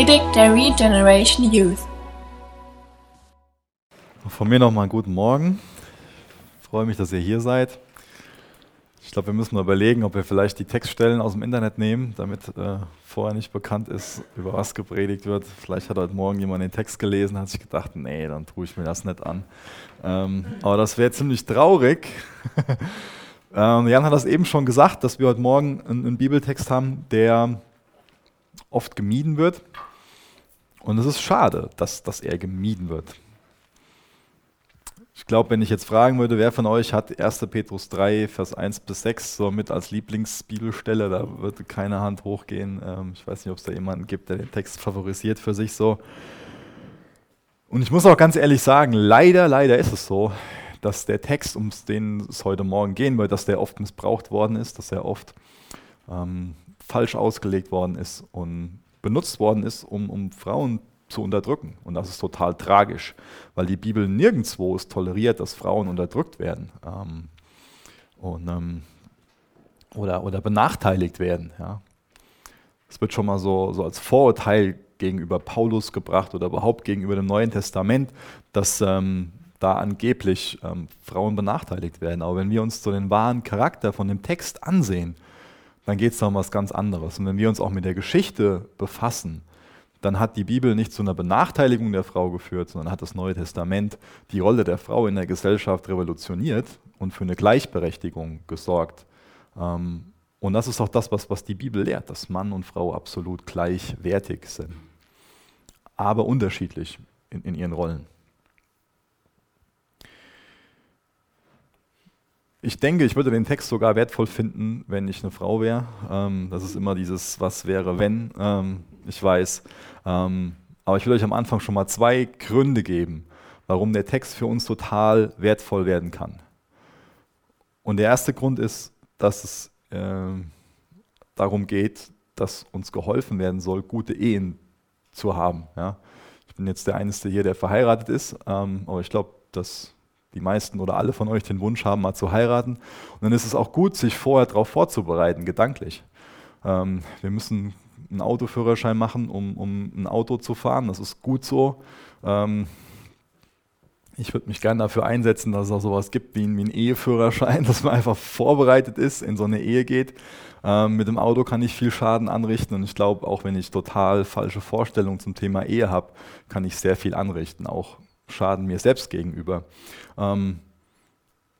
Predigt der Regeneration Youth. Von mir nochmal einen guten Morgen. Ich freue mich, dass ihr hier seid. Ich glaube, wir müssen mal überlegen, ob wir vielleicht die Textstellen aus dem Internet nehmen, damit äh, vorher nicht bekannt ist, über was gepredigt wird. Vielleicht hat heute Morgen jemand den Text gelesen, hat sich gedacht, nee, dann tue ich mir das nicht an. Ähm, aber das wäre ziemlich traurig. ähm, Jan hat das eben schon gesagt, dass wir heute Morgen einen, einen Bibeltext haben, der oft gemieden wird. Und es ist schade, dass, dass er gemieden wird. Ich glaube, wenn ich jetzt fragen würde, wer von euch hat 1. Petrus 3, Vers 1 bis 6 so mit als Lieblingsbibelstelle, da würde keine Hand hochgehen. Ähm, ich weiß nicht, ob es da jemanden gibt, der den Text favorisiert für sich so. Und ich muss auch ganz ehrlich sagen, leider, leider ist es so, dass der Text, um den es heute Morgen gehen wird, dass der oft missbraucht worden ist, dass er oft ähm, falsch ausgelegt worden ist und benutzt worden ist, um, um Frauen zu unterdrücken. Und das ist total tragisch, weil die Bibel nirgendwo es toleriert, dass Frauen unterdrückt werden ähm, und, ähm, oder, oder benachteiligt werden. Ja. Es wird schon mal so, so als Vorurteil gegenüber Paulus gebracht oder überhaupt gegenüber dem Neuen Testament, dass ähm, da angeblich ähm, Frauen benachteiligt werden. Aber wenn wir uns so den wahren Charakter von dem Text ansehen, dann geht es um was ganz anderes. Und wenn wir uns auch mit der Geschichte befassen, dann hat die Bibel nicht zu einer Benachteiligung der Frau geführt, sondern hat das Neue Testament die Rolle der Frau in der Gesellschaft revolutioniert und für eine Gleichberechtigung gesorgt. Ähm, und das ist auch das, was, was die Bibel lehrt, dass Mann und Frau absolut gleichwertig sind, aber unterschiedlich in, in ihren Rollen. Ich denke, ich würde den Text sogar wertvoll finden, wenn ich eine Frau wäre. Ähm, das ist immer dieses Was wäre, wenn. Ähm, ich weiß. Ähm, aber ich will euch am Anfang schon mal zwei Gründe geben, warum der Text für uns total wertvoll werden kann. Und der erste Grund ist, dass es äh, darum geht, dass uns geholfen werden soll, gute Ehen zu haben. Ja? Ich bin jetzt der Einzige hier, der verheiratet ist, ähm, aber ich glaube, dass die meisten oder alle von euch den Wunsch haben, mal zu heiraten. Und dann ist es auch gut, sich vorher darauf vorzubereiten, gedanklich. Ähm, wir müssen einen Autoführerschein machen, um, um ein Auto zu fahren. Das ist gut so. Ähm, ich würde mich gerne dafür einsetzen, dass es auch sowas gibt wie, wie einen Eheführerschein, dass man einfach vorbereitet ist, in so eine Ehe geht. Ähm, mit dem Auto kann ich viel Schaden anrichten und ich glaube, auch wenn ich total falsche Vorstellungen zum Thema Ehe habe, kann ich sehr viel anrichten, auch Schaden mir selbst gegenüber. Ähm,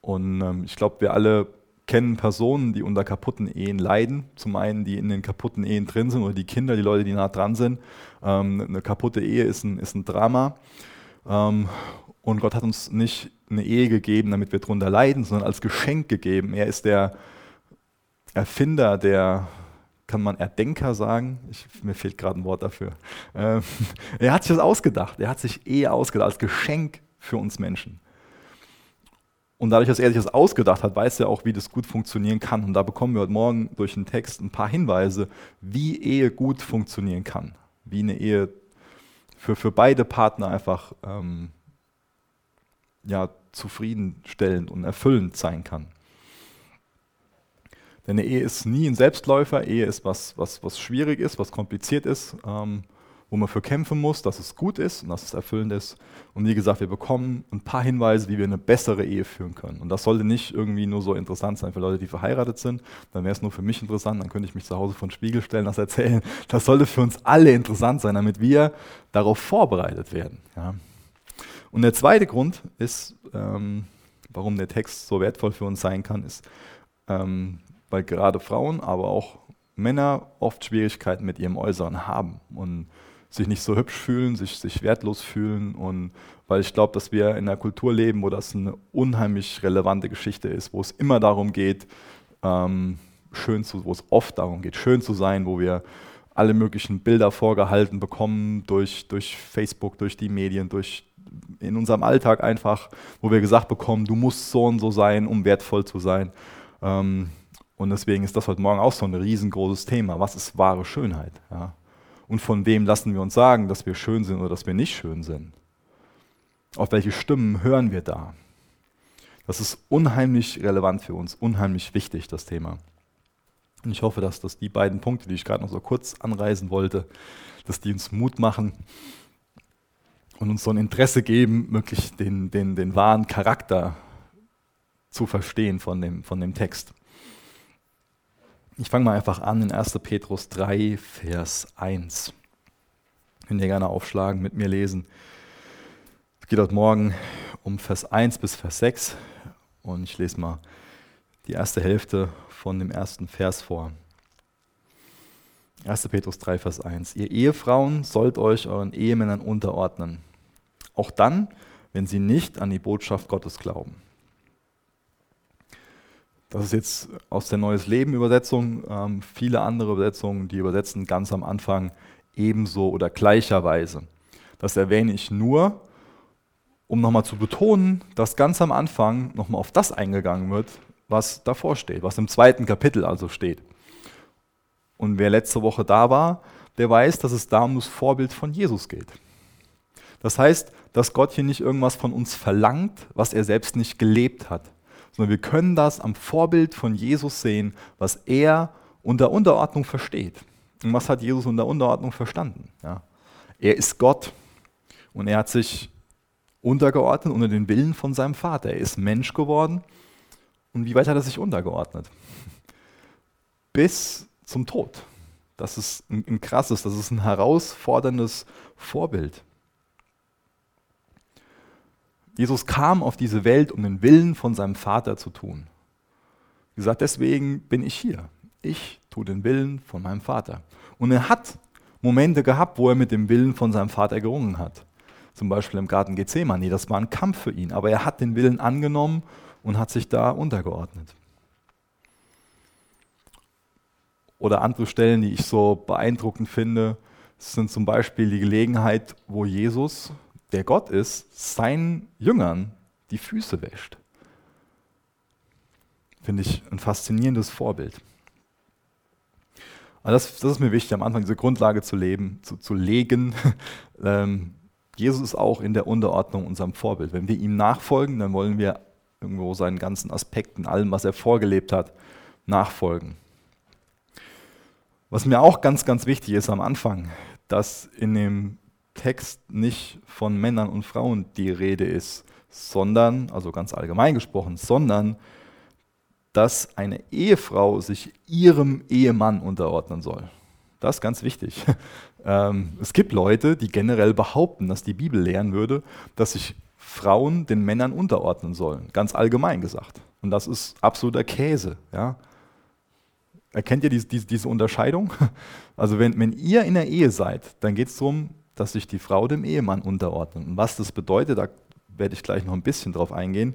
und ähm, ich glaube, wir alle kennen Personen, die unter kaputten Ehen leiden. Zum einen, die in den kaputten Ehen drin sind oder die Kinder, die Leute, die nah dran sind. Ähm, eine kaputte Ehe ist ein, ist ein Drama. Ähm, und Gott hat uns nicht eine Ehe gegeben, damit wir darunter leiden, sondern als Geschenk gegeben. Er ist der Erfinder, der, kann man Erdenker sagen? Ich, mir fehlt gerade ein Wort dafür. Ähm, er hat sich das ausgedacht. Er hat sich Ehe ausgedacht als Geschenk für uns Menschen. Und dadurch, dass er sich das ausgedacht hat, weiß er auch, wie das gut funktionieren kann. Und da bekommen wir heute Morgen durch den Text ein paar Hinweise, wie Ehe gut funktionieren kann. Wie eine Ehe für, für beide Partner einfach ähm, ja, zufriedenstellend und erfüllend sein kann. Denn eine Ehe ist nie ein Selbstläufer. Ehe ist was, was, was schwierig ist, was kompliziert ist. Ähm, wo man für kämpfen muss, dass es gut ist und dass es erfüllend ist. Und wie gesagt, wir bekommen ein paar Hinweise, wie wir eine bessere Ehe führen können. Und das sollte nicht irgendwie nur so interessant sein für Leute, die verheiratet sind. Dann wäre es nur für mich interessant, dann könnte ich mich zu Hause von Spiegel stellen, das erzählen. Das sollte für uns alle interessant sein, damit wir darauf vorbereitet werden. Ja. Und der zweite Grund ist, ähm, warum der Text so wertvoll für uns sein kann, ist, ähm, weil gerade Frauen, aber auch Männer oft Schwierigkeiten mit ihrem Äußeren haben. Und sich nicht so hübsch fühlen, sich, sich wertlos fühlen. Und weil ich glaube, dass wir in einer Kultur leben, wo das eine unheimlich relevante Geschichte ist, wo es immer darum geht, ähm, schön zu, wo es oft darum geht, schön zu sein, wo wir alle möglichen Bilder vorgehalten bekommen durch, durch Facebook, durch die Medien, durch in unserem Alltag einfach, wo wir gesagt bekommen, du musst so und so sein, um wertvoll zu sein. Ähm, und deswegen ist das heute Morgen auch so ein riesengroßes Thema. Was ist wahre Schönheit? Ja? Und von wem lassen wir uns sagen, dass wir schön sind oder dass wir nicht schön sind? Auf welche Stimmen hören wir da? Das ist unheimlich relevant für uns, unheimlich wichtig, das Thema. Und ich hoffe, dass das die beiden Punkte, die ich gerade noch so kurz anreisen wollte, dass die uns Mut machen und uns so ein Interesse geben, wirklich den, den, den wahren Charakter zu verstehen von dem, von dem Text. Ich fange mal einfach an in 1. Petrus 3, Vers 1. Könnt ihr gerne aufschlagen, mit mir lesen. Es geht heute Morgen um Vers 1 bis Vers 6 und ich lese mal die erste Hälfte von dem ersten Vers vor. 1. Petrus 3, Vers 1. Ihr Ehefrauen sollt euch euren Ehemännern unterordnen, auch dann, wenn sie nicht an die Botschaft Gottes glauben. Das ist jetzt aus der Neues Leben Übersetzung. Ähm, viele andere Übersetzungen, die übersetzen ganz am Anfang ebenso oder gleicherweise. Das erwähne ich nur, um nochmal zu betonen, dass ganz am Anfang nochmal auf das eingegangen wird, was davor steht, was im zweiten Kapitel also steht. Und wer letzte Woche da war, der weiß, dass es da um das Vorbild von Jesus geht. Das heißt, dass Gott hier nicht irgendwas von uns verlangt, was er selbst nicht gelebt hat, sondern wir können das am Vorbild von Jesus sehen, was er unter Unterordnung versteht. Und was hat Jesus unter Unterordnung verstanden? Ja. Er ist Gott und er hat sich untergeordnet unter den Willen von seinem Vater. Er ist Mensch geworden. Und wie weit hat er sich untergeordnet? Bis zum Tod. Das ist ein, ein krasses, das ist ein herausforderndes Vorbild. Jesus kam auf diese Welt, um den Willen von seinem Vater zu tun. Wie gesagt, deswegen bin ich hier. Ich tue den Willen von meinem Vater. Und er hat Momente gehabt, wo er mit dem Willen von seinem Vater gerungen hat. Zum Beispiel im Garten Gethsemane. Das war ein Kampf für ihn. Aber er hat den Willen angenommen und hat sich da untergeordnet. Oder andere Stellen, die ich so beeindruckend finde, sind zum Beispiel die Gelegenheit, wo Jesus der Gott ist, seinen Jüngern die Füße wäscht. Finde ich ein faszinierendes Vorbild. Aber das, das, ist mir wichtig, am Anfang diese Grundlage zu, leben, zu, zu legen. ähm, Jesus ist auch in der Unterordnung unserem Vorbild. Wenn wir ihm nachfolgen, dann wollen wir irgendwo seinen ganzen Aspekten, allem, was er vorgelebt hat, nachfolgen. Was mir auch ganz, ganz wichtig ist am Anfang, dass in dem Text nicht von Männern und Frauen die Rede ist, sondern, also ganz allgemein gesprochen, sondern dass eine Ehefrau sich ihrem Ehemann unterordnen soll. Das ist ganz wichtig. Ähm, es gibt Leute, die generell behaupten, dass die Bibel lehren würde, dass sich Frauen den Männern unterordnen sollen, ganz allgemein gesagt. Und das ist absoluter Käse. Ja? Erkennt ihr diese, diese, diese Unterscheidung? Also wenn, wenn ihr in der Ehe seid, dann geht es darum, dass sich die Frau dem Ehemann unterordnet. Und was das bedeutet, da werde ich gleich noch ein bisschen drauf eingehen.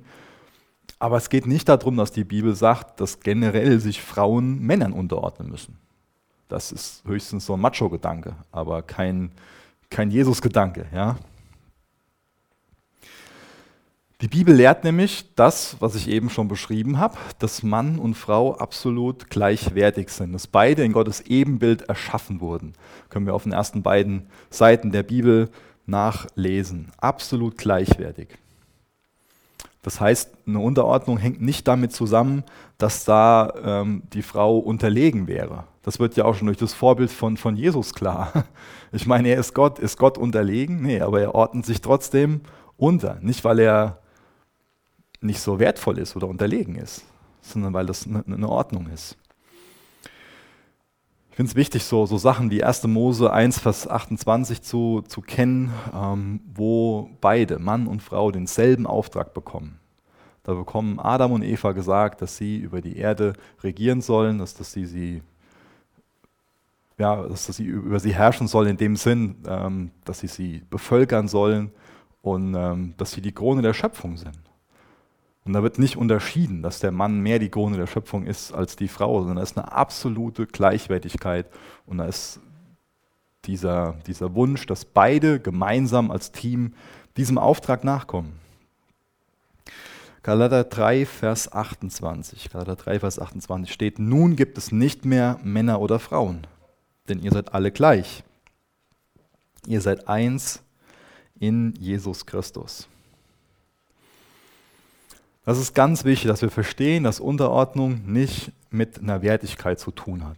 Aber es geht nicht darum, dass die Bibel sagt, dass generell sich Frauen Männern unterordnen müssen. Das ist höchstens so ein Macho-Gedanke, aber kein, kein Jesus-Gedanke. Ja? Die Bibel lehrt nämlich das, was ich eben schon beschrieben habe, dass Mann und Frau absolut gleichwertig sind, dass beide in Gottes Ebenbild erschaffen wurden. Können wir auf den ersten beiden Seiten der Bibel nachlesen. Absolut gleichwertig. Das heißt, eine Unterordnung hängt nicht damit zusammen, dass da ähm, die Frau unterlegen wäre. Das wird ja auch schon durch das Vorbild von, von Jesus klar. Ich meine, er ist Gott. Ist Gott unterlegen? Nee, aber er ordnet sich trotzdem unter. Nicht, weil er nicht so wertvoll ist oder unterlegen ist, sondern weil das eine Ordnung ist. Ich finde es wichtig, so, so Sachen wie 1. Mose 1, Vers 28 zu, zu kennen, ähm, wo beide, Mann und Frau, denselben Auftrag bekommen. Da bekommen Adam und Eva gesagt, dass sie über die Erde regieren sollen, dass, dass, sie, sie, ja, dass, dass sie über sie herrschen sollen, in dem Sinn, ähm, dass sie sie bevölkern sollen und ähm, dass sie die Krone der Schöpfung sind. Und da wird nicht unterschieden, dass der Mann mehr die Krone der Schöpfung ist als die Frau, sondern da ist eine absolute Gleichwertigkeit und da ist dieser, dieser Wunsch, dass beide gemeinsam als Team diesem Auftrag nachkommen. Galater 3, Vers 28. Galater 3, Vers 28 steht, nun gibt es nicht mehr Männer oder Frauen, denn ihr seid alle gleich. Ihr seid eins in Jesus Christus. Das ist ganz wichtig, dass wir verstehen, dass Unterordnung nicht mit einer Wertigkeit zu tun hat.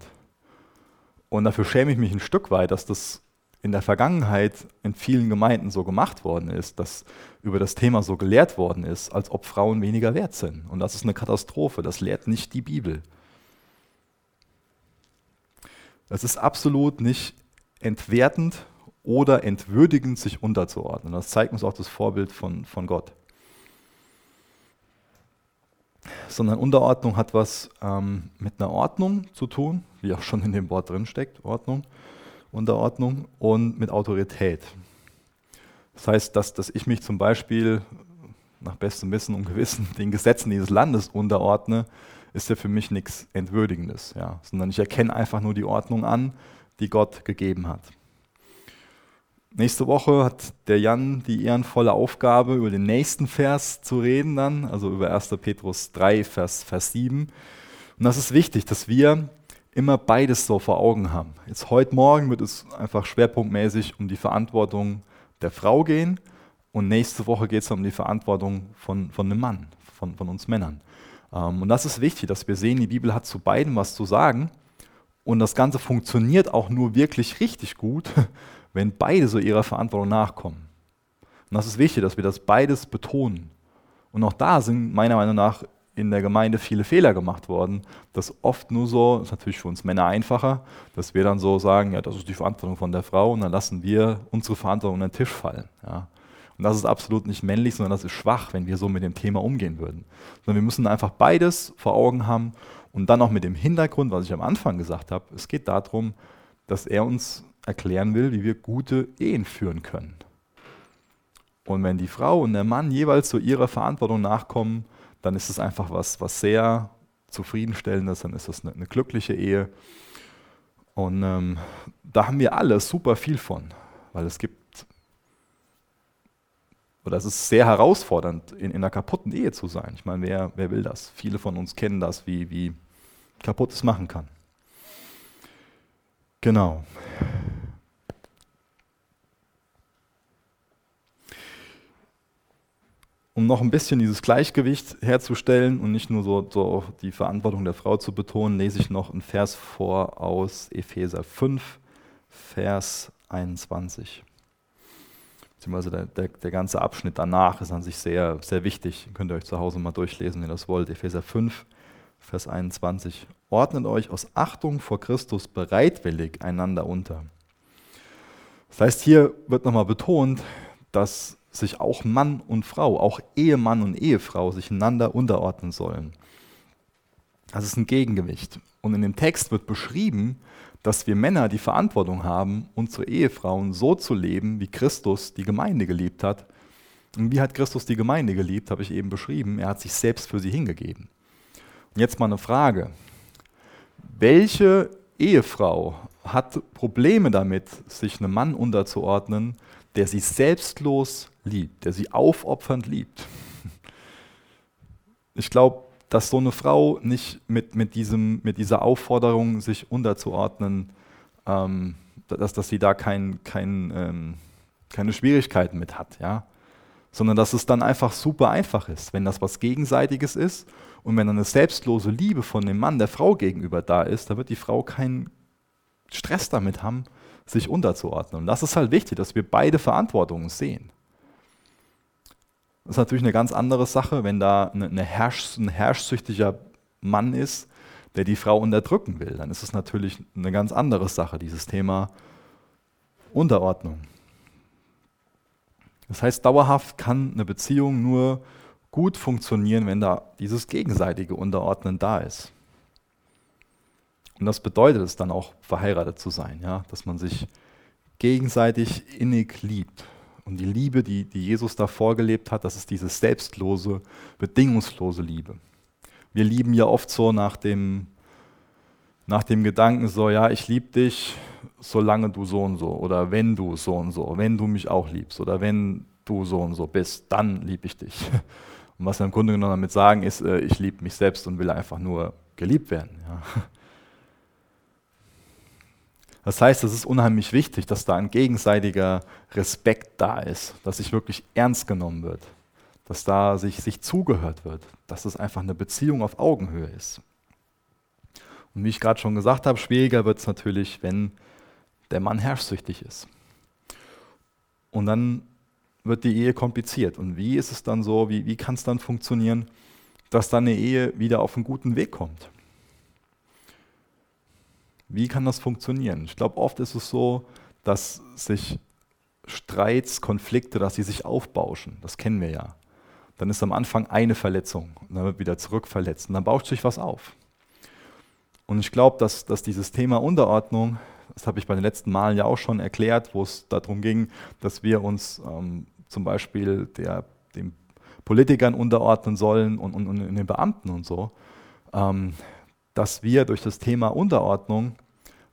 Und dafür schäme ich mich ein Stück weit, dass das in der Vergangenheit in vielen Gemeinden so gemacht worden ist, dass über das Thema so gelehrt worden ist, als ob Frauen weniger wert sind. Und das ist eine Katastrophe, das lehrt nicht die Bibel. Das ist absolut nicht entwertend oder entwürdigend, sich unterzuordnen. Das zeigt uns auch das Vorbild von, von Gott. Sondern Unterordnung hat was ähm, mit einer Ordnung zu tun, wie auch schon in dem Wort drin steckt, Ordnung, Unterordnung und mit Autorität. Das heißt, dass, dass ich mich zum Beispiel nach bestem Wissen und Gewissen den Gesetzen dieses Landes unterordne, ist ja für mich nichts Entwürdigendes, ja, sondern ich erkenne einfach nur die Ordnung an, die Gott gegeben hat. Nächste Woche hat der Jan die ehrenvolle Aufgabe, über den nächsten Vers zu reden, dann, also über 1. Petrus 3, Vers, Vers 7. Und das ist wichtig, dass wir immer beides so vor Augen haben. Jetzt heute Morgen wird es einfach schwerpunktmäßig um die Verantwortung der Frau gehen und nächste Woche geht es um die Verantwortung von, von einem Mann, von, von uns Männern. Ähm, und das ist wichtig, dass wir sehen, die Bibel hat zu beiden was zu sagen. Und das Ganze funktioniert auch nur wirklich richtig gut, wenn beide so ihrer Verantwortung nachkommen. Und das ist wichtig, dass wir das beides betonen. Und auch da sind meiner Meinung nach in der Gemeinde viele Fehler gemacht worden. Das oft nur so, ist natürlich für uns Männer einfacher, dass wir dann so sagen, ja, das ist die Verantwortung von der Frau und dann lassen wir unsere Verantwortung an den Tisch fallen. Ja. Und das ist absolut nicht männlich, sondern das ist schwach, wenn wir so mit dem Thema umgehen würden. Sondern wir müssen einfach beides vor Augen haben und dann auch mit dem Hintergrund, was ich am Anfang gesagt habe, es geht darum, dass er uns erklären will, wie wir gute Ehen führen können. Und wenn die Frau und der Mann jeweils zu ihrer Verantwortung nachkommen, dann ist es einfach was, was sehr zufriedenstellendes, dann ist das eine, eine glückliche Ehe. Und ähm, da haben wir alle super viel von, weil es gibt oder es ist sehr herausfordernd, in, in einer kaputten Ehe zu sein. Ich meine, wer, wer will das? Viele von uns kennen das, wie, wie kaputt es machen kann. Genau. Um noch ein bisschen dieses Gleichgewicht herzustellen und nicht nur so, so die Verantwortung der Frau zu betonen, lese ich noch einen Vers vor aus Epheser 5, Vers 21 beziehungsweise der, der, der, ganze Abschnitt danach ist an sich sehr, sehr wichtig. Könnt ihr euch zu Hause mal durchlesen, wenn ihr das wollt. Epheser 5, Vers 21. Ordnet euch aus Achtung vor Christus bereitwillig einander unter. Das heißt, hier wird nochmal betont, dass sich auch Mann und Frau, auch Ehemann und Ehefrau sich einander unterordnen sollen. Das ist ein Gegengewicht. Und in dem Text wird beschrieben, dass wir Männer die Verantwortung haben, unsere Ehefrauen so zu leben, wie Christus die Gemeinde geliebt hat. Und wie hat Christus die Gemeinde geliebt, habe ich eben beschrieben. Er hat sich selbst für sie hingegeben. Und jetzt mal eine Frage. Welche Ehefrau hat Probleme damit, sich einem Mann unterzuordnen, der sie selbstlos liebt, der sie aufopfernd liebt? Ich glaube, dass so eine Frau nicht mit, mit, diesem, mit dieser Aufforderung, sich unterzuordnen, ähm, dass, dass sie da kein, kein, ähm, keine Schwierigkeiten mit hat, ja? sondern dass es dann einfach super einfach ist, wenn das was Gegenseitiges ist und wenn eine selbstlose Liebe von dem Mann der Frau gegenüber da ist, da wird die Frau keinen Stress damit haben, sich unterzuordnen. Und das ist halt wichtig, dass wir beide Verantwortungen sehen. Das ist natürlich eine ganz andere Sache, wenn da eine Herrsch, ein herrschsüchtiger Mann ist, der die Frau unterdrücken will. Dann ist es natürlich eine ganz andere Sache, dieses Thema Unterordnung. Das heißt, dauerhaft kann eine Beziehung nur gut funktionieren, wenn da dieses gegenseitige Unterordnen da ist. Und das bedeutet es dann auch, verheiratet zu sein, ja? dass man sich gegenseitig innig liebt. Und die Liebe, die, die Jesus da vorgelebt hat, das ist diese selbstlose, bedingungslose Liebe. Wir lieben ja oft so nach dem, nach dem Gedanken so, ja, ich liebe dich, solange du so und so oder wenn du so und so, wenn du mich auch liebst oder wenn du so und so bist, dann liebe ich dich. Und was wir im Grunde genommen damit sagen, ist, äh, ich liebe mich selbst und will einfach nur geliebt werden. Ja. Das heißt, es ist unheimlich wichtig, dass da ein gegenseitiger Respekt da ist, dass sich wirklich ernst genommen wird, dass da sich, sich zugehört wird, dass es einfach eine Beziehung auf Augenhöhe ist. Und wie ich gerade schon gesagt habe, schwieriger wird es natürlich, wenn der Mann herrschsüchtig ist. Und dann wird die Ehe kompliziert. Und wie ist es dann so, wie, wie kann es dann funktionieren, dass dann eine Ehe wieder auf einen guten Weg kommt? Wie kann das funktionieren? Ich glaube, oft ist es so, dass sich Streits, Konflikte, dass sie sich aufbauschen. Das kennen wir ja. Dann ist am Anfang eine Verletzung und dann wird wieder zurückverletzt und dann bauscht sich was auf. Und ich glaube, dass, dass dieses Thema Unterordnung, das habe ich bei den letzten Malen ja auch schon erklärt, wo es darum ging, dass wir uns ähm, zum Beispiel der, den Politikern unterordnen sollen und, und, und den Beamten und so, ähm, dass wir durch das Thema Unterordnung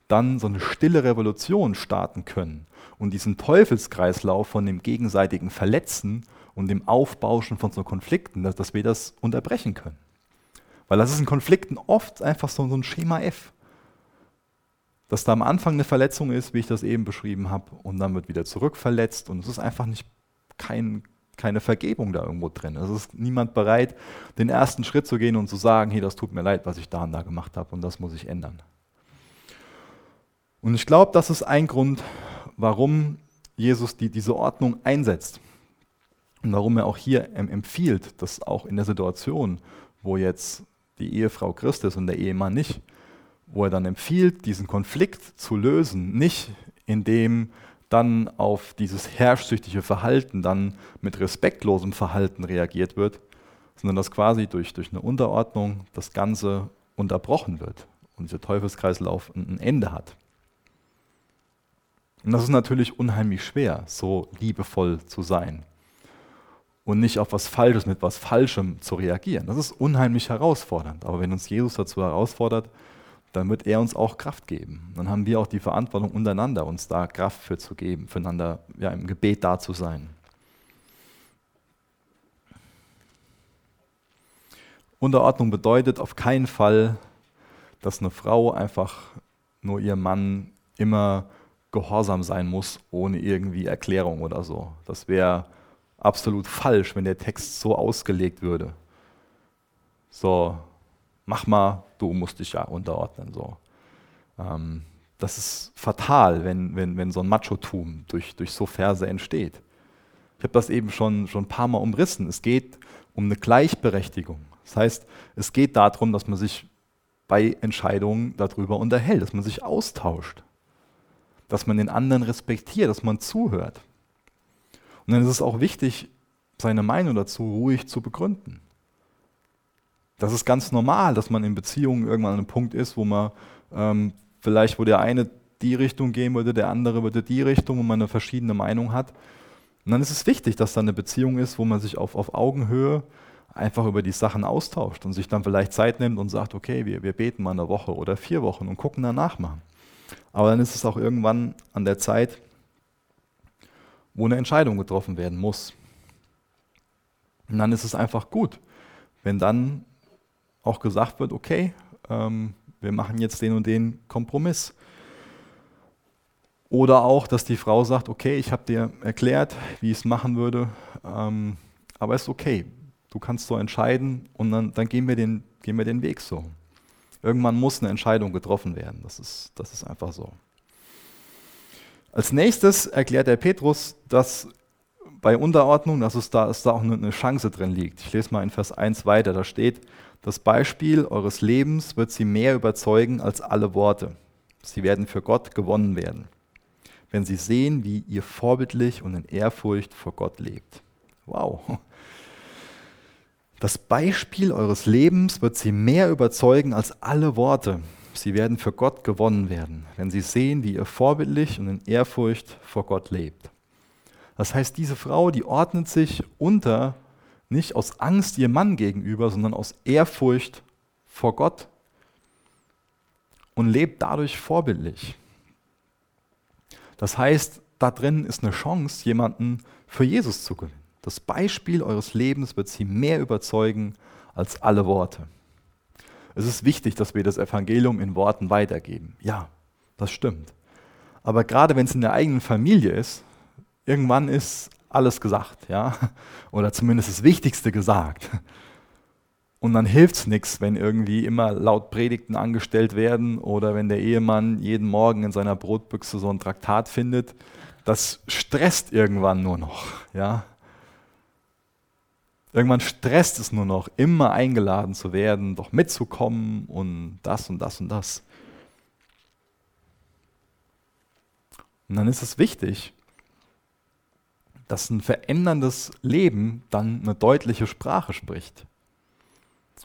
dann so eine stille Revolution starten können und diesen Teufelskreislauf von dem gegenseitigen Verletzen und dem Aufbauschen von so Konflikten, dass, dass wir das unterbrechen können. Weil das ist in Konflikten oft einfach so, so ein Schema F. Dass da am Anfang eine Verletzung ist, wie ich das eben beschrieben habe, und dann wird wieder zurückverletzt und es ist einfach nicht kein, keine Vergebung da irgendwo drin. Es ist niemand bereit, den ersten Schritt zu gehen und zu sagen, hey, das tut mir leid, was ich da und da gemacht habe und das muss ich ändern. Und ich glaube, das ist ein Grund, warum Jesus die, diese Ordnung einsetzt. Und warum er auch hier empfiehlt, dass auch in der Situation, wo jetzt die Ehefrau Christ ist und der Ehemann nicht, wo er dann empfiehlt, diesen Konflikt zu lösen, nicht indem dann auf dieses herrschsüchtige Verhalten dann mit respektlosem Verhalten reagiert wird, sondern dass quasi durch, durch eine Unterordnung das Ganze unterbrochen wird und dieser Teufelskreislauf ein Ende hat. Und das ist natürlich unheimlich schwer, so liebevoll zu sein und nicht auf was Falsches mit was Falschem zu reagieren. Das ist unheimlich herausfordernd. Aber wenn uns Jesus dazu herausfordert, dann wird er uns auch Kraft geben. Dann haben wir auch die Verantwortung untereinander, uns da Kraft für zu geben, füreinander ja, im Gebet da zu sein. Unterordnung bedeutet auf keinen Fall, dass eine Frau einfach nur ihrem Mann immer gehorsam sein muss, ohne irgendwie Erklärung oder so. Das wäre absolut falsch, wenn der Text so ausgelegt würde. So, mach mal, du musst dich ja unterordnen. So. Ähm, das ist fatal, wenn, wenn, wenn so ein Machotum durch, durch so Verse entsteht. Ich habe das eben schon, schon ein paar Mal umrissen. Es geht um eine Gleichberechtigung. Das heißt, es geht darum, dass man sich bei Entscheidungen darüber unterhält, dass man sich austauscht, dass man den anderen respektiert, dass man zuhört. Und dann ist es auch wichtig, seine Meinung dazu ruhig zu begründen. Das ist ganz normal, dass man in Beziehungen irgendwann an einem Punkt ist, wo man ähm, vielleicht, wo der eine die Richtung gehen würde, der andere würde die Richtung, wo man eine verschiedene Meinung hat. Und dann ist es wichtig, dass da eine Beziehung ist, wo man sich auf, auf Augenhöhe einfach über die Sachen austauscht und sich dann vielleicht Zeit nimmt und sagt, okay, wir, wir beten mal eine Woche oder vier Wochen und gucken danach mal. Aber dann ist es auch irgendwann an der Zeit, wo eine Entscheidung getroffen werden muss. Und dann ist es einfach gut, wenn dann auch gesagt wird, okay, ähm, wir machen jetzt den und den Kompromiss. Oder auch, dass die Frau sagt, okay, ich habe dir erklärt, wie ich es machen würde, ähm, aber es ist okay, du kannst so entscheiden und dann, dann gehen, wir den, gehen wir den Weg so. Irgendwann muss eine Entscheidung getroffen werden, das ist, das ist einfach so. Als nächstes erklärt der Petrus, dass bei Unterordnung, dass es da, dass da auch eine Chance drin liegt. Ich lese mal in Vers 1 weiter, da steht, das Beispiel eures Lebens wird sie mehr überzeugen als alle Worte. Sie werden für Gott gewonnen werden, wenn sie sehen, wie ihr vorbildlich und in Ehrfurcht vor Gott lebt. Wow. Das Beispiel eures Lebens wird sie mehr überzeugen als alle Worte. Sie werden für Gott gewonnen werden, wenn sie sehen, wie ihr vorbildlich und in Ehrfurcht vor Gott lebt. Das heißt, diese Frau, die ordnet sich unter, nicht aus Angst ihrem Mann gegenüber, sondern aus Ehrfurcht vor Gott und lebt dadurch vorbildlich. Das heißt, da drin ist eine Chance, jemanden für Jesus zu gewinnen. Das Beispiel eures Lebens wird sie mehr überzeugen als alle Worte. Es ist wichtig, dass wir das Evangelium in Worten weitergeben. Ja, das stimmt. Aber gerade wenn es in der eigenen Familie ist, irgendwann ist alles gesagt, ja, oder zumindest das Wichtigste gesagt. Und dann hilft es nichts, wenn irgendwie immer laut Predigten angestellt werden oder wenn der Ehemann jeden Morgen in seiner Brotbüchse so ein Traktat findet. Das stresst irgendwann nur noch. Ja? Irgendwann stresst es nur noch, immer eingeladen zu werden, doch mitzukommen und das und das und das. Und dann ist es wichtig, dass ein veränderndes Leben dann eine deutliche Sprache spricht.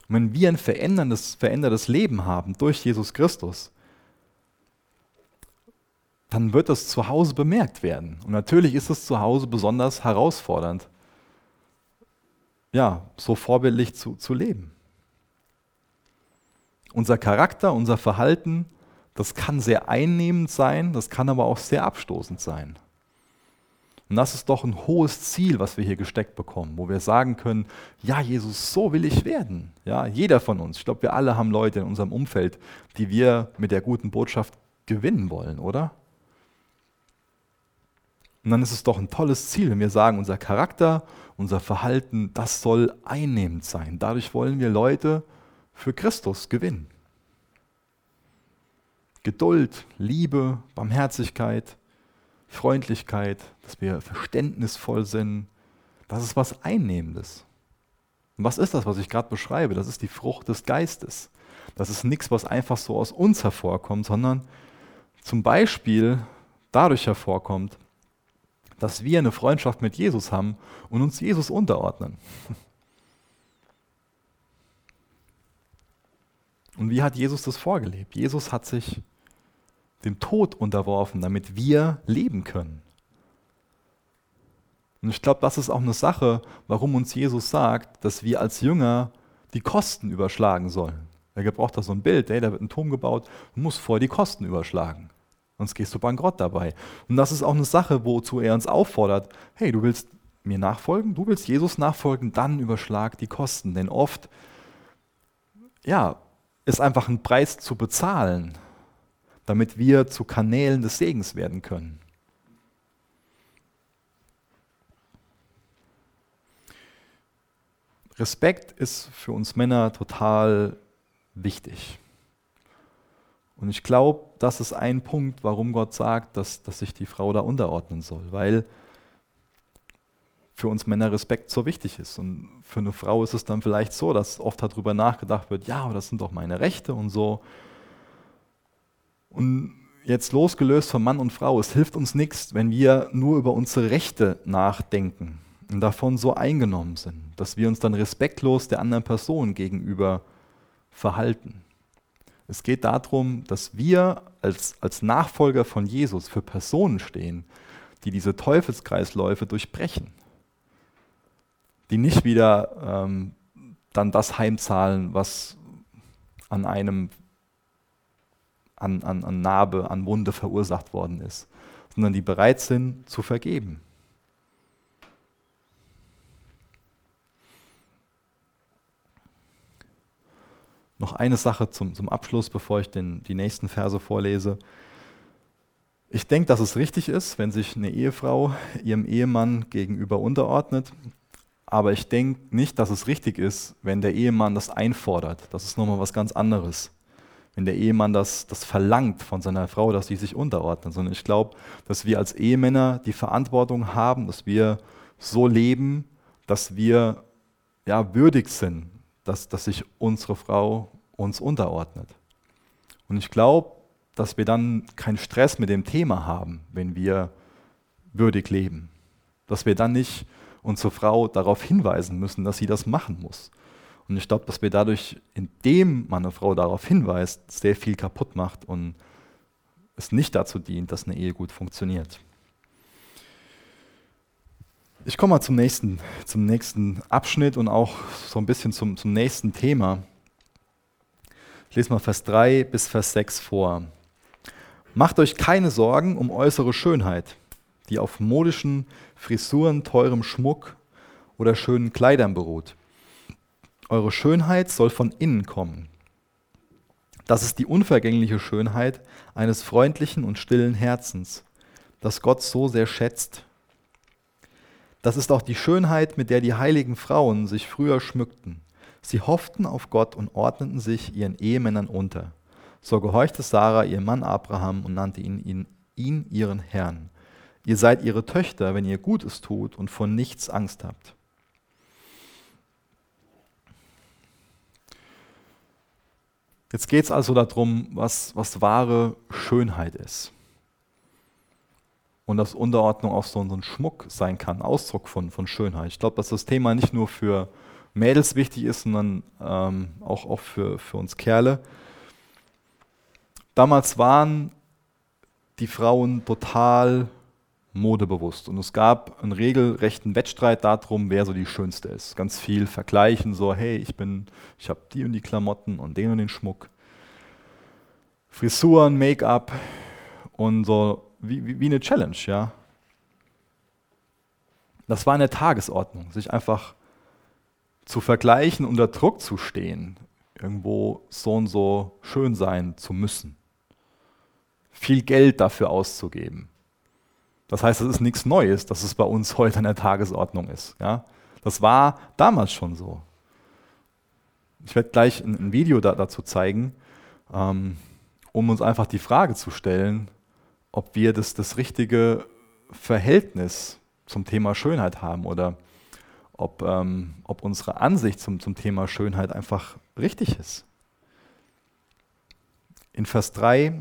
Und wenn wir ein veränderndes, verändertes Leben haben durch Jesus Christus, dann wird das zu Hause bemerkt werden. Und natürlich ist es zu Hause besonders herausfordernd, ja, so vorbildlich zu, zu leben. Unser Charakter, unser Verhalten, das kann sehr einnehmend sein, das kann aber auch sehr abstoßend sein. Und das ist doch ein hohes Ziel, was wir hier gesteckt bekommen, wo wir sagen können, ja, Jesus, so will ich werden. Ja, jeder von uns, ich glaube, wir alle haben Leute in unserem Umfeld, die wir mit der guten Botschaft gewinnen wollen, oder? Und dann ist es doch ein tolles Ziel, wenn wir sagen, unser Charakter, unser Verhalten, das soll einnehmend sein. Dadurch wollen wir Leute für Christus gewinnen. Geduld, Liebe, Barmherzigkeit, Freundlichkeit, dass wir verständnisvoll sind. Das ist was Einnehmendes. Und was ist das, was ich gerade beschreibe? Das ist die Frucht des Geistes. Das ist nichts, was einfach so aus uns hervorkommt, sondern zum Beispiel dadurch hervorkommt, dass wir eine Freundschaft mit Jesus haben und uns Jesus unterordnen. Und wie hat Jesus das vorgelebt? Jesus hat sich dem Tod unterworfen, damit wir leben können. Und ich glaube, das ist auch eine Sache, warum uns Jesus sagt, dass wir als Jünger die Kosten überschlagen sollen. Er gebraucht da so ein Bild, ey, da wird ein Turm gebaut, du musst vorher die Kosten überschlagen. Sonst gehst du bankrott dabei. Und das ist auch eine Sache, wozu er uns auffordert, hey, du willst mir nachfolgen, du willst Jesus nachfolgen, dann überschlag die Kosten. Denn oft, ja, ist einfach ein Preis zu bezahlen, damit wir zu Kanälen des Segens werden können. Respekt ist für uns Männer total wichtig. Und ich glaube, das ist ein Punkt, warum Gott sagt, dass, dass sich die Frau da unterordnen soll, weil für uns Männer Respekt so wichtig ist. Und für eine Frau ist es dann vielleicht so, dass oft darüber nachgedacht wird, ja, aber das sind doch meine Rechte und so. Und jetzt losgelöst von Mann und Frau, es hilft uns nichts, wenn wir nur über unsere Rechte nachdenken und davon so eingenommen sind, dass wir uns dann respektlos der anderen Person gegenüber verhalten. Es geht darum, dass wir als, als Nachfolger von Jesus für Personen stehen, die diese Teufelskreisläufe durchbrechen, die nicht wieder ähm, dann das heimzahlen, was an einem an, an, an Narbe, an Wunde verursacht worden ist, sondern die bereit sind zu vergeben. Noch eine Sache zum, zum Abschluss, bevor ich den, die nächsten Verse vorlese. Ich denke, dass es richtig ist, wenn sich eine Ehefrau ihrem Ehemann gegenüber unterordnet. Aber ich denke nicht, dass es richtig ist, wenn der Ehemann das einfordert. Das ist nochmal was ganz anderes wenn der Ehemann das, das verlangt von seiner Frau, dass sie sich unterordnet, sondern ich glaube, dass wir als Ehemänner die Verantwortung haben, dass wir so leben, dass wir ja, würdig sind, dass, dass sich unsere Frau uns unterordnet. Und ich glaube, dass wir dann keinen Stress mit dem Thema haben, wenn wir würdig leben. Dass wir dann nicht unsere Frau darauf hinweisen müssen, dass sie das machen muss, und ich glaube, dass wir dadurch, indem man eine Frau darauf hinweist, sehr viel kaputt macht und es nicht dazu dient, dass eine Ehe gut funktioniert. Ich komme mal zum nächsten, zum nächsten Abschnitt und auch so ein bisschen zum, zum nächsten Thema. Ich lese mal Vers 3 bis Vers 6 vor. Macht euch keine Sorgen um äußere Schönheit, die auf modischen Frisuren, teurem Schmuck oder schönen Kleidern beruht. Eure Schönheit soll von innen kommen. Das ist die unvergängliche Schönheit eines freundlichen und stillen Herzens, das Gott so sehr schätzt. Das ist auch die Schönheit, mit der die heiligen Frauen sich früher schmückten. Sie hofften auf Gott und ordneten sich ihren Ehemännern unter. So gehorchte Sarah ihrem Mann Abraham und nannte ihn, ihn, ihn ihren Herrn. Ihr seid ihre Töchter, wenn ihr Gutes tut und vor nichts Angst habt. Jetzt geht es also darum, was, was wahre Schönheit ist. Und dass Unterordnung auch so ein Schmuck sein kann, Ausdruck von, von Schönheit. Ich glaube, dass das Thema nicht nur für Mädels wichtig ist, sondern ähm, auch, auch für, für uns Kerle. Damals waren die Frauen total modebewusst und es gab einen regelrechten Wettstreit darum, wer so die schönste ist. Ganz viel vergleichen, so hey, ich bin, ich habe die und die Klamotten und den und den Schmuck. Frisuren, Make-up und so wie, wie, wie eine Challenge, ja. Das war eine Tagesordnung, sich einfach zu vergleichen, unter Druck zu stehen, irgendwo so und so schön sein zu müssen. Viel Geld dafür auszugeben. Das heißt, es ist nichts Neues, dass es bei uns heute an der Tagesordnung ist. Ja? Das war damals schon so. Ich werde gleich ein, Video da, dazu zeigen, ähm, um uns einfach die Frage zu stellen, ob wir das, das richtige Verhältnis zum Thema Schönheit haben oder ob, ähm, ob unsere Ansicht zum, zum Thema Schönheit einfach richtig ist. In Vers 3,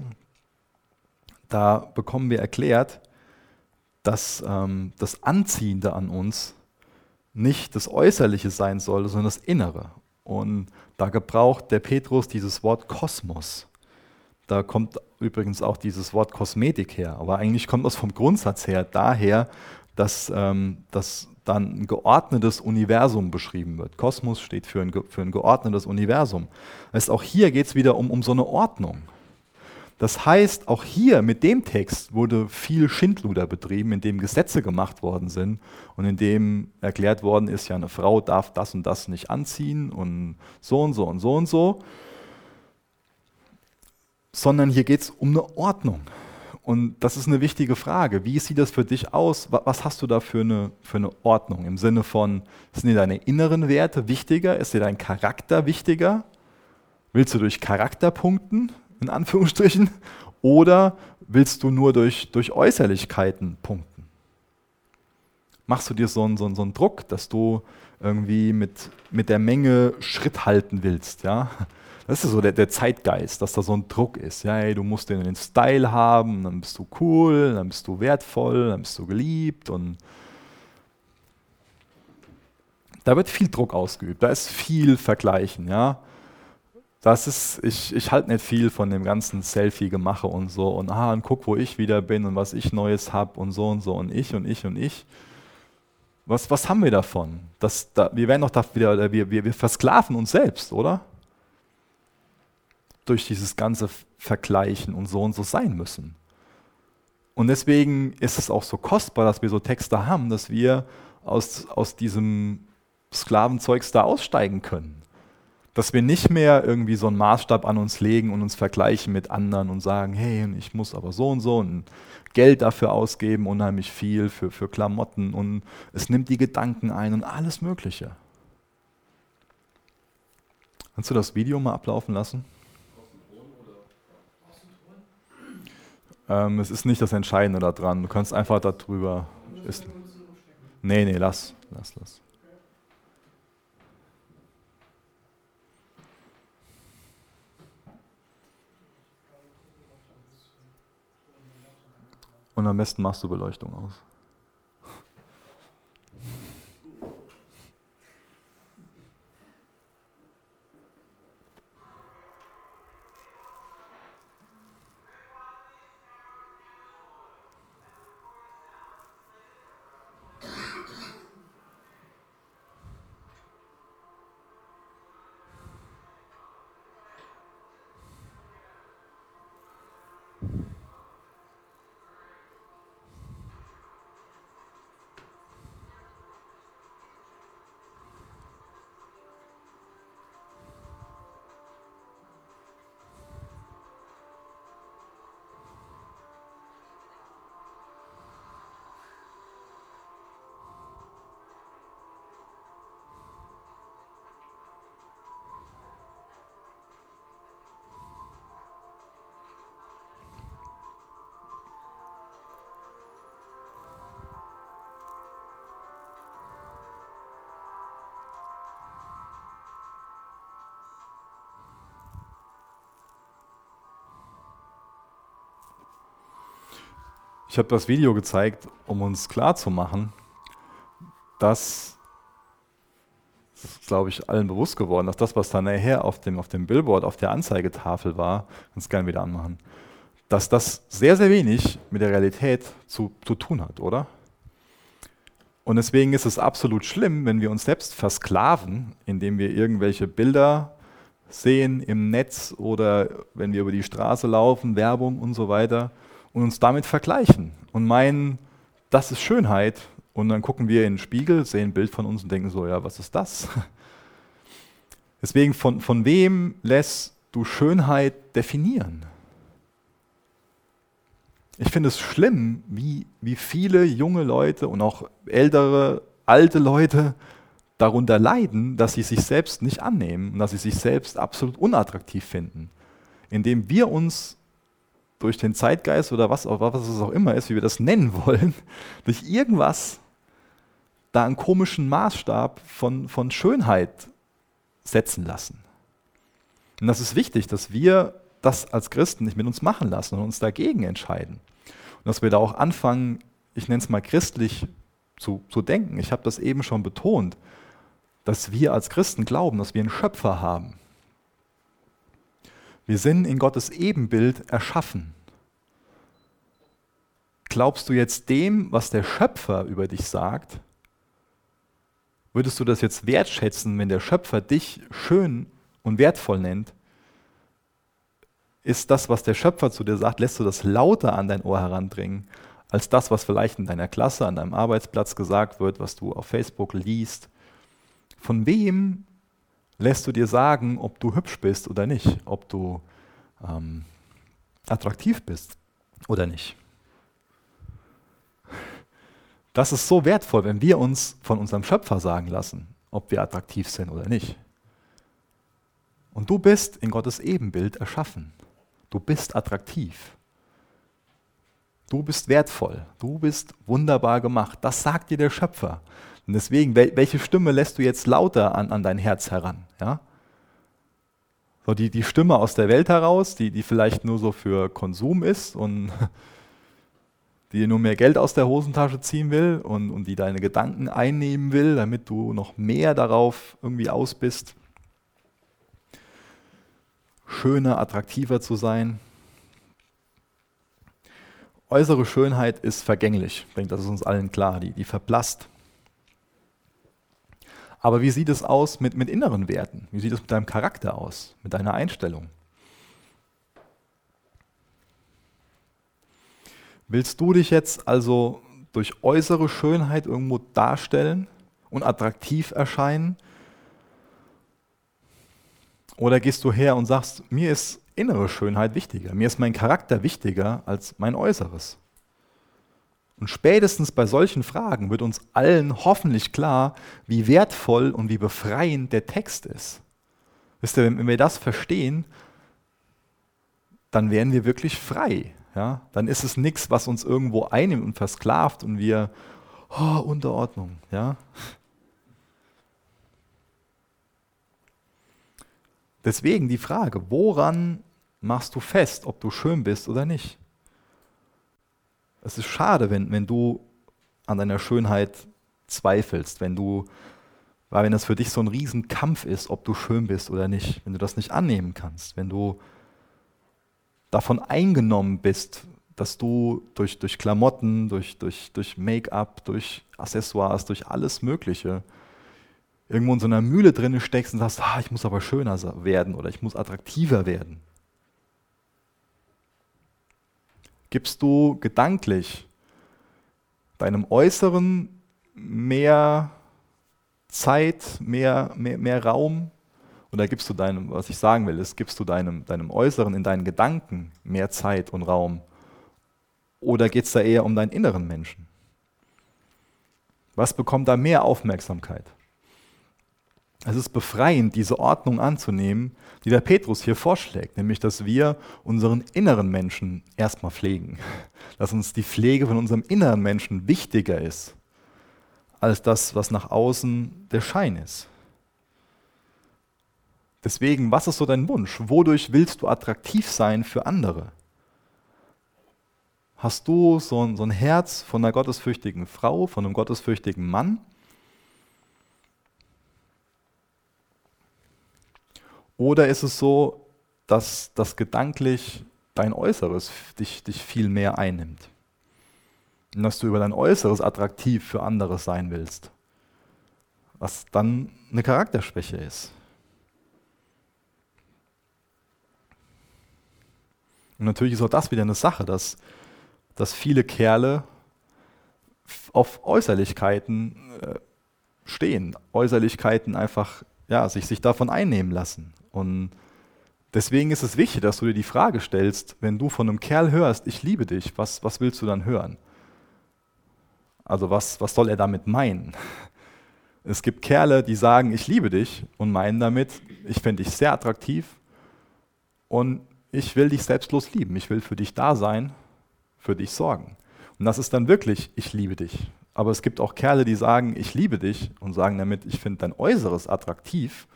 da bekommen wir erklärt, dass ähm, das Anziehende an uns nicht das Äußerliche sein soll, sondern das Innere. Und da gebraucht der Petrus dieses Wort Kosmos. Da kommt übrigens auch dieses Wort Kosmetik her. Aber eigentlich kommt das vom Grundsatz her daher, dass, ähm, dass dann ein geordnetes Universum beschrieben wird. Kosmos steht für ein, für ein geordnetes Universum. Das heißt, auch hier geht es wieder um, um so eine Ordnung. Das heißt, auch hier mit dem Text wurde viel Schindluder betrieben, in dem Gesetze gemacht worden sind und in dem erklärt worden ist, ja, eine Frau darf das und das nicht anziehen und so und so und so und so. Sondern hier geht es um eine Ordnung. Und das ist eine wichtige Frage. Wie sieht das für dich aus? Was hast du da für eine, für eine Ordnung? Im Sinne von, sind dir deine inneren Werte wichtiger? Ist dir dein Charakter wichtiger? Willst du durch Charakter punkten? In Anführungsstrichen, oder willst du nur durch, durch Äußerlichkeiten punkten? Machst du dir so einen, so, einen, so einen Druck, dass du irgendwie mit, mit der Menge Schritt halten willst? Ja? Das ist so der, der Zeitgeist, dass da so ein Druck ist. Ja, ey, du musst den, den Style haben, dann bist du cool, dann bist du wertvoll, dann bist du geliebt und da wird viel Druck ausgeübt, da ist viel Vergleichen, ja das ist, ich, ich halte nicht viel von dem ganzen Selfie-Gemache und so und ah, und guck, wo ich wieder bin und was ich Neues habe und so und so und ich und ich und ich. Was, was haben wir davon? Das, da, wir werden doch da wieder, wir, wir, wir versklaven uns selbst, oder? Durch dieses ganze Vergleichen und so und so sein müssen. Und deswegen ist es auch so kostbar, dass wir so Texte haben, dass wir aus, aus diesem Sklavenzeugs da aussteigen können dass wir nicht mehr irgendwie so einen Maßstab an uns legen und uns vergleichen mit anderen und sagen, hey, ich muss aber so und so und Geld dafür ausgeben, unheimlich viel für, für Klamotten und es nimmt die Gedanken ein und alles Mögliche. Kannst du das Video mal ablaufen lassen? Ähm, es ist nicht das Entscheidende daran. Du kannst einfach darüber. Ist, nee, nee, lass, lass, lass. Und am besten machst du Beleuchtung aus. Ich habe das Video gezeigt, um uns klarzumachen, dass, das ist glaube ich allen bewusst geworden, dass das, was da nachher auf dem, auf dem Billboard, auf der Anzeigetafel war, ganz gerne wieder anmachen, dass das sehr, sehr wenig mit der Realität zu, zu tun hat, oder? Und deswegen ist es absolut schlimm, wenn wir uns selbst versklaven, indem wir irgendwelche Bilder sehen im Netz oder wenn wir über die Straße laufen, Werbung und so weiter und uns damit vergleichen und meinen, das ist Schönheit. Und dann gucken wir in den Spiegel, sehen ein Bild von uns und denken so, ja, was ist das? Deswegen, von, von wem lässt du Schönheit definieren? Ich finde es schlimm, wie, wie viele junge Leute und auch ältere, alte Leute darunter leiden, dass sie sich selbst nicht annehmen und dass sie sich selbst absolut unattraktiv finden. Indem wir uns durch den Zeitgeist oder was, was es auch immer ist, wie wir das nennen wollen, durch irgendwas da einen komischen Maßstab von, von Schönheit setzen lassen. Und das ist wichtig, dass wir das als Christen nicht mit uns machen lassen und uns dagegen entscheiden. Und dass wir da auch anfangen, ich nenne es mal christlich zu, zu denken. Ich habe das eben schon betont, dass wir als Christen glauben, dass wir einen Schöpfer haben, wir sind in Gottes Ebenbild erschaffen. Glaubst du jetzt dem, was der Schöpfer über dich sagt? Würdest du das jetzt wertschätzen, wenn der Schöpfer dich schön und wertvoll nennt? Ist das, was der Schöpfer zu dir sagt, lässt du das lauter an dein Ohr herandringen, als das, was vielleicht in deiner Klasse, an deinem Arbeitsplatz gesagt wird, was du auf Facebook liest? Von wem lässt du dir sagen, ob du hübsch bist oder nicht, ob du ähm, attraktiv bist oder nicht. Das ist so wertvoll, wenn wir uns von unserem Schöpfer sagen lassen, ob wir attraktiv sind oder nicht. Und du bist in Gottes Ebenbild erschaffen. Du bist attraktiv. Du bist wertvoll. Du bist wunderbar gemacht. Das sagt dir der Schöpfer. Und deswegen, welche Stimme lässt du jetzt lauter an, an dein Herz heran? Ja? So die, die Stimme aus der Welt heraus, die, die vielleicht nur so für Konsum ist und die nur mehr Geld aus der Hosentasche ziehen will und, und die deine Gedanken einnehmen will, damit du noch mehr darauf irgendwie aus bist, schöner, attraktiver zu sein. Äußere Schönheit ist vergänglich. Ich denke, das ist uns allen klar. Die, die verblasst. Aber wie sieht es aus mit, mit inneren Werten? Wie sieht es mit deinem Charakter aus, mit deiner Einstellung? Willst du dich jetzt also durch äußere Schönheit irgendwo darstellen und attraktiv erscheinen? Oder gehst du her und sagst, mir ist innere Schönheit wichtiger, mir ist mein Charakter wichtiger als mein Äußeres? Und spätestens bei solchen Fragen wird uns allen hoffentlich klar, wie wertvoll und wie befreiend der Text ist. Wisst ihr, wenn wir das verstehen, dann werden wir wirklich frei. Ja? Dann ist es nichts, was uns irgendwo einnimmt und versklavt und wir, oh, Unterordnung. Ja? Deswegen die Frage, woran machst du fest, ob du schön bist oder nicht? Es ist schade, wenn, wenn du an deiner Schönheit zweifelst, wenn du, weil wenn das für dich so ein Riesenkampf ist, ob du schön bist oder nicht, wenn du das nicht annehmen kannst, wenn du davon eingenommen bist, dass du durch, durch Klamotten, durch, durch, durch Make-up, durch Accessoires, durch alles Mögliche irgendwo in so einer Mühle drin steckst und sagst, ah, ich muss aber schöner werden oder ich muss attraktiver werden. Gibst du gedanklich deinem Äußeren mehr Zeit, mehr, mehr, mehr Raum? Oder gibst du deinem, was ich sagen will, ist, gibst du deinem, deinem Äußeren in deinen Gedanken mehr Zeit und Raum? Oder geht es da eher um deinen inneren Menschen? Was bekommt da mehr Aufmerksamkeit? Es ist befreiend, diese Ordnung anzunehmen, die der Petrus hier vorschlägt, nämlich dass wir unseren inneren Menschen erstmal pflegen. Dass uns die Pflege von unserem inneren Menschen wichtiger ist als das, was nach außen der Schein ist. Deswegen, was ist so dein Wunsch? Wodurch willst du attraktiv sein für andere? Hast du so ein, so ein Herz von einer gottesfürchtigen Frau, von einem gottesfürchtigen Mann? Oder ist es so, dass das gedanklich dein Äußeres dich, dich viel mehr einnimmt? Und dass du über dein Äußeres attraktiv für andere sein willst? Was dann eine Charakterschwäche ist. Und natürlich ist auch das wieder eine Sache, dass, dass viele Kerle auf Äußerlichkeiten äh, stehen, Äußerlichkeiten einfach ja, sich, sich davon einnehmen lassen. Und deswegen ist es wichtig, dass du dir die Frage stellst, wenn du von einem Kerl hörst, ich liebe dich, was, was willst du dann hören? Also was, was soll er damit meinen? Es gibt Kerle, die sagen, ich liebe dich und meinen damit, ich finde dich sehr attraktiv und ich will dich selbstlos lieben. Ich will für dich da sein, für dich sorgen. Und das ist dann wirklich, ich liebe dich. Aber es gibt auch Kerle, die sagen, ich liebe dich und sagen damit, ich finde dein Äußeres attraktiv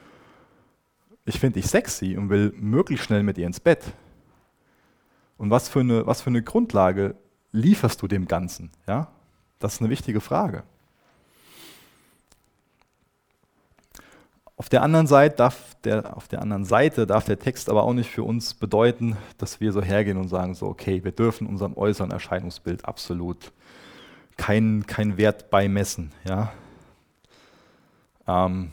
ich finde dich sexy und will möglichst schnell mit dir ins Bett. Und was für eine, was für eine Grundlage lieferst du dem Ganzen? Ja? Das ist eine wichtige Frage. Auf der, anderen Seite darf der, auf der anderen Seite darf der Text aber auch nicht für uns bedeuten, dass wir so hergehen und sagen, so, okay, wir dürfen unserem äußeren Erscheinungsbild absolut keinen kein Wert beimessen. Ja? Ähm,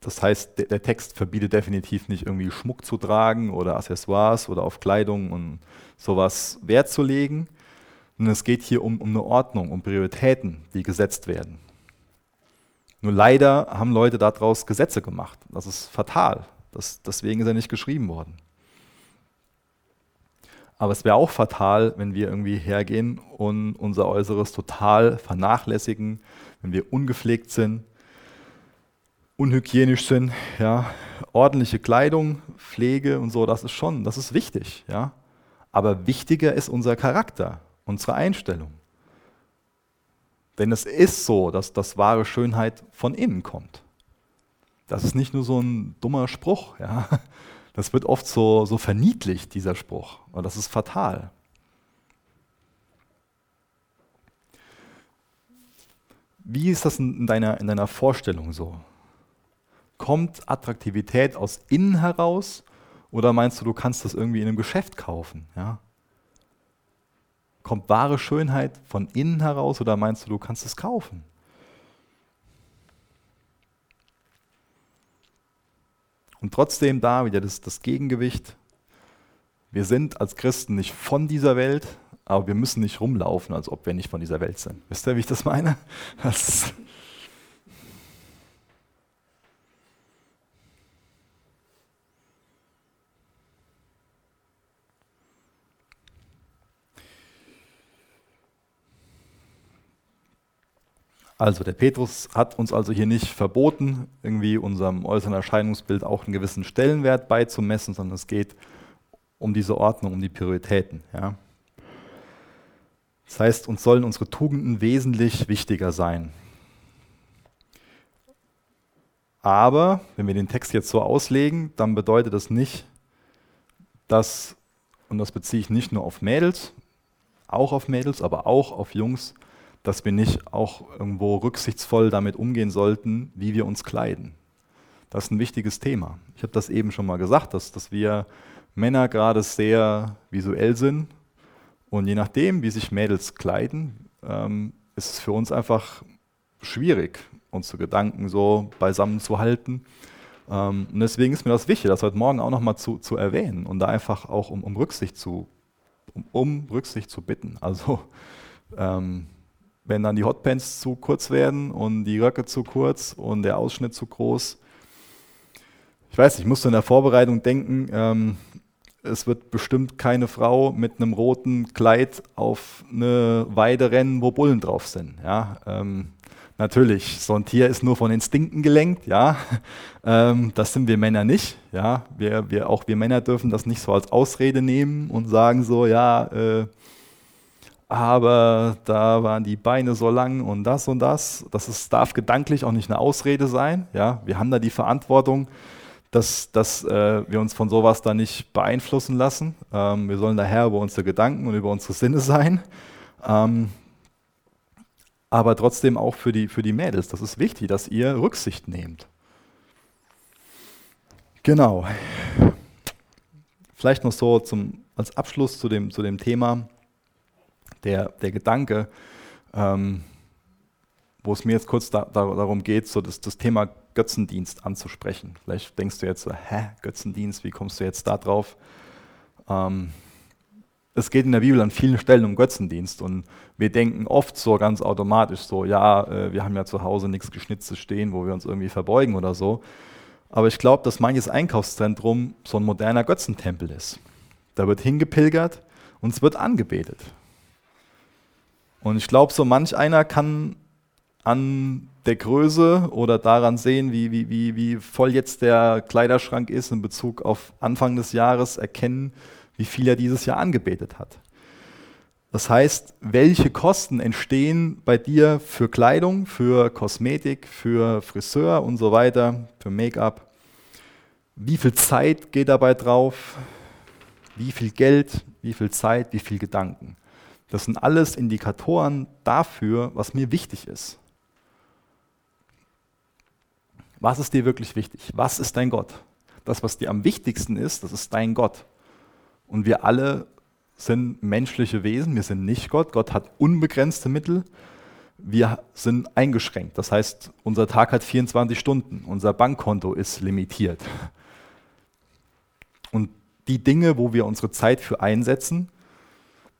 das heißt, der Text verbietet definitiv nicht irgendwie Schmuck zu tragen oder Accessoires oder auf Kleidung und sowas Wert zu legen. Und es geht hier um, um eine Ordnung, um Prioritäten, die gesetzt werden. Nur leider haben Leute daraus Gesetze gemacht. Das ist fatal. Das, deswegen ist er nicht geschrieben worden. Aber es wäre auch fatal, wenn wir irgendwie hergehen und unser Äußeres total vernachlässigen, wenn wir ungepflegt sind, unhygienisch sind, ja, ordentliche Kleidung, Pflege und so, das ist schon, das ist wichtig, ja. Aber wichtiger ist unser Charakter, unsere Einstellung. Denn es ist so, dass das wahre Schönheit von innen kommt. Das ist nicht nur so ein dummer Spruch, ja. Das wird oft so, so verniedlicht, dieser Spruch. Und das ist fatal. Wie ist das in deiner, in deiner Vorstellung so? Kommt Attraktivität aus innen heraus oder meinst du, du kannst das irgendwie in einem Geschäft kaufen? Ja? Kommt wahre Schönheit von innen heraus oder meinst du, du kannst es kaufen? Und trotzdem da wieder das, das Gegengewicht. Wir sind als Christen nicht von dieser Welt, aber wir müssen nicht rumlaufen, als ob wir nicht von dieser Welt sind. Wisst ihr, wie ich das meine? Das Also der Petrus hat uns also hier nicht verboten, irgendwie unserem äußeren Erscheinungsbild auch einen gewissen Stellenwert beizumessen, sondern es geht um diese Ordnung, um die Prioritäten. Ja. Das heißt, uns sollen unsere Tugenden wesentlich wichtiger sein. Aber wenn wir den Text jetzt so auslegen, dann bedeutet das nicht, dass, und das beziehe ich nicht nur auf Mädels, auch auf Mädels, aber auch auf Jungs, dass wir nicht auch irgendwo rücksichtsvoll damit umgehen sollten, wie wir uns kleiden. Das ist ein wichtiges Thema. Ich habe das eben schon mal gesagt, dass, dass wir Männer gerade sehr visuell sind und je nachdem, wie sich Mädels kleiden, ähm, ist es für uns einfach schwierig, unsere Gedanken so beisammen zu halten. Ähm, und deswegen ist mir das wichtig, das heute Morgen auch nochmal zu, zu erwähnen und da einfach auch um, um Rücksicht zu, um, um Rücksicht zu bitten. Also ähm, wenn dann die Hotpants zu kurz werden und die Röcke zu kurz und der Ausschnitt zu groß. Ich weiß, ich musste in der Vorbereitung denken, ähm, es wird bestimmt keine Frau mit einem roten Kleid auf eine Weide rennen, wo Bullen drauf sind. Ja, ähm, natürlich, so ein Tier ist nur von Instinkten gelenkt, ja. Ähm, das sind wir Männer nicht. Ja, wir, wir, auch wir Männer dürfen das nicht so als Ausrede nehmen und sagen so, ja, äh, aber da waren die Beine so lang und das und das. Das ist, darf gedanklich auch nicht eine Ausrede sein. Ja? Wir haben da die Verantwortung, dass, dass äh, wir uns von sowas da nicht beeinflussen lassen. Ähm, wir sollen daher über unsere Gedanken und über unsere Sinne sein. Ähm, aber trotzdem auch für die, für die Mädels. Das ist wichtig, dass ihr Rücksicht nehmt. Genau. Vielleicht noch so zum, als Abschluss zu dem, zu dem Thema der, der Gedanke, ähm, wo es mir jetzt kurz da, da, darum geht, so das, das Thema Götzendienst anzusprechen. Vielleicht denkst du jetzt so, hä, Götzendienst, wie kommst du jetzt da drauf? Ähm, es geht in der Bibel an vielen Stellen um Götzendienst und wir denken oft so ganz automatisch so, ja, äh, wir haben ja zu Hause nichts Geschnitztes stehen, wo wir uns irgendwie verbeugen oder so. Aber ich glaube, dass manches Einkaufszentrum so ein moderner Götzentempel ist. Da wird hingepilgert und es wird angebetet. Und ich glaube, so manch einer kann an der Größe oder daran sehen, wie, wie, wie, wie voll jetzt der Kleiderschrank ist in Bezug auf Anfang des Jahres, erkennen, wie viel er dieses Jahr angebetet hat. Das heißt, welche Kosten entstehen bei dir für Kleidung, für Kosmetik, für Friseur und so weiter, für Make-up? Wie viel Zeit geht dabei drauf? Wie viel Geld, wie viel Zeit, wie viel Gedanken? Das sind alles Indikatoren dafür, was mir wichtig ist. Was ist dir wirklich wichtig? Was ist dein Gott? Das, was dir am wichtigsten ist, das ist dein Gott. Und wir alle sind menschliche Wesen, wir sind nicht Gott. Gott hat unbegrenzte Mittel. Wir sind eingeschränkt. Das heißt, unser Tag hat 24 Stunden, unser Bankkonto ist limitiert. Und die Dinge, wo wir unsere Zeit für einsetzen,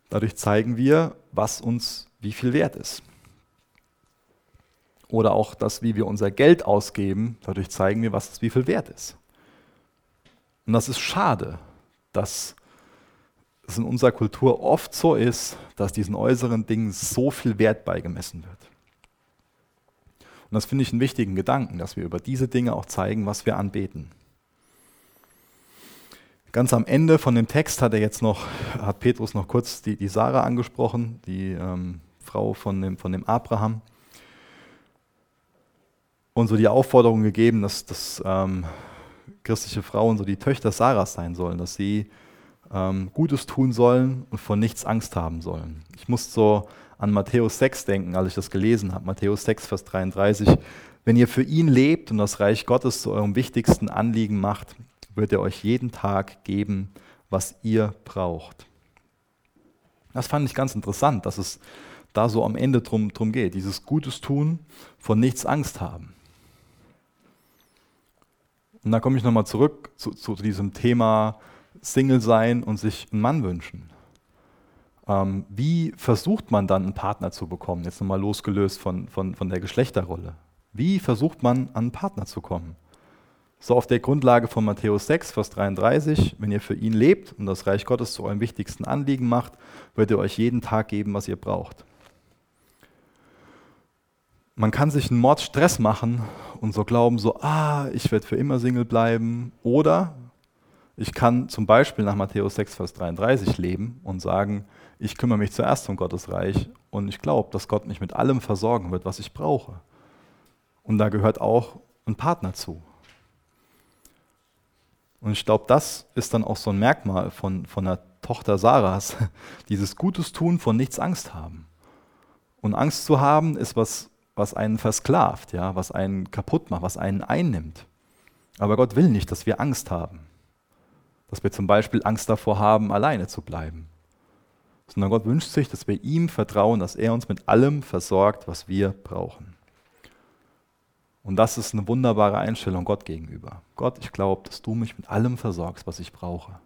dadurch zeigen wir, was uns wie viel wert ist. Oder auch das, wie wir unser Geld ausgeben, dadurch zeigen wir, was es wie viel wert ist. Und das ist schade, dass es in unserer Kultur oft so ist, dass diesen äußeren Dingen so viel Wert beigemessen wird. Und das finde ich einen wichtigen Gedanken, dass wir über diese Dinge auch zeigen, was wir anbeten. Ganz am Ende von dem Text hat er jetzt noch, hat Petrus noch kurz die, die Sarah angesprochen, die ähm, Frau von dem, von dem Abraham und so die Aufforderung gegeben, dass, dass ähm, christliche Frauen so die Töchter Sarahs sein sollen, dass sie ähm, Gutes tun sollen und vor nichts Angst haben sollen. Ich muss so an Matthäus 6 denken, als ich das gelesen habe. Matthäus 6, Vers 33. Wenn ihr für ihn lebt und das Reich Gottes zu eurem wichtigsten Anliegen macht, wird er euch jeden Tag geben, was ihr braucht. Das fand ich ganz interessant, dass es da so am Ende drum, drum geht. Dieses Gutes tun, vor nichts Angst haben. Und da komme ich nochmal zurück zu, zu, diesem Thema Single sein und sich einen Mann wünschen. Ähm, wie versucht man dann einen Partner zu bekommen? Jetzt nochmal losgelöst von, von, von der Geschlechterrolle. Wie versucht man an einen Partner zu kommen? So auf der Grundlage von Matthäus 6, Vers 33, wenn ihr für ihn lebt und das Reich Gottes zu eurem wichtigsten Anliegen macht, wird er euch jeden Tag geben, was ihr braucht. Man kann sich einen Mordstress machen und so glauben, so, ah, ich werde für immer Single bleiben. Oder ich kann zum Beispiel nach Matthäus 6, Vers 33 leben und sagen, ich kümmere mich zuerst um Gottes Reich und ich glaube, dass Gott mich mit allem versorgen wird, was ich brauche. Und da gehört auch ein Partner zu. Und ich glaube, das ist dann auch so ein Merkmal von, von der Tochter Sarahs, dieses Gutes tun, von nichts Angst haben. Und Angst zu haben ist was was einen versklavt, ja, was einen kaputt macht, was einen einnimmt. Aber Gott will nicht, dass wir Angst haben. Dass wir zum Beispiel Angst davor haben, alleine zu bleiben. Sondern Gott wünscht sich, dass wir ihm vertrauen, dass er uns mit allem versorgt, was wir brauchen. Und das ist eine wunderbare Einstellung Gott gegenüber. Gott, ich glaube, dass du mich mit allem versorgst, was ich brauche.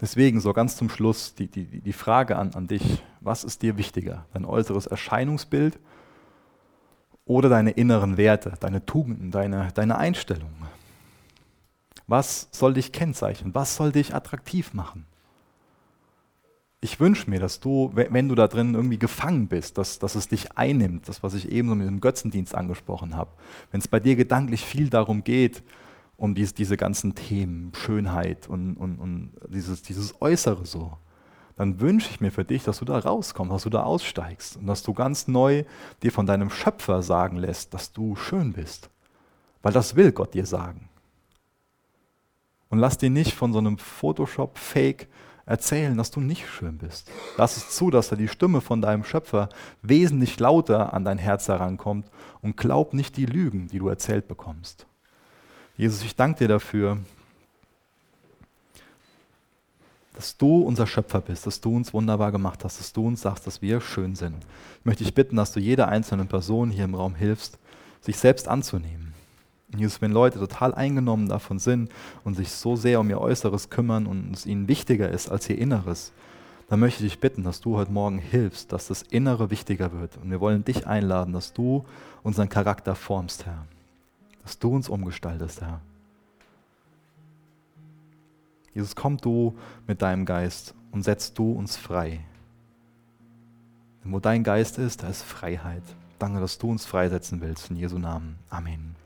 Deswegen so ganz zum Schluss die, die, die Frage an, an dich, was ist dir wichtiger, dein äußeres Erscheinungsbild oder deine inneren Werte, deine Tugenden, deine, deine Einstellung? Was soll dich kennzeichnen? Was soll dich attraktiv machen? Ich wünsche mir, dass du, wenn du da drin irgendwie gefangen bist, dass, dass es dich einnimmt, das, was ich eben so mit dem Götzendienst angesprochen habe, wenn es bei dir gedanklich viel darum geht, um dies, diese ganzen Themen, Schönheit und, und, und dieses, dieses Äußere so, dann wünsche ich mir für dich, dass du da rauskommst, dass du da aussteigst und dass du ganz neu dir von deinem Schöpfer sagen lässt, dass du schön bist, weil das will Gott dir sagen. Und lass dir nicht von so einem Photoshop-Fake erzählen, dass du nicht schön bist. Lass es zu, dass da die Stimme von deinem Schöpfer wesentlich lauter an dein Herz herankommt und glaub nicht die Lügen, die du erzählt bekommst. Jesus, ich danke dir dafür, dass du unser Schöpfer bist, dass du uns wunderbar gemacht hast, dass du uns sagst, dass wir schön sind. Ich möchte dich bitten, dass du jeder einzelnen Person hier im Raum hilfst, sich selbst anzunehmen. Jesus, wenn Leute total eingenommen davon sind und sich so sehr um ihr Äußeres kümmern und es ihnen wichtiger ist als ihr Inneres, dann möchte ich dich bitten, dass du heute Morgen hilfst, dass das Innere wichtiger wird. Und wir wollen dich einladen, dass du unseren Charakter formst, Herr. Dass du uns umgestaltest, Herr. Jesus, komm du mit deinem Geist und setz du uns frei. Denn wo dein Geist ist, da ist Freiheit. Danke, dass du uns freisetzen willst. In Jesu Namen. Amen.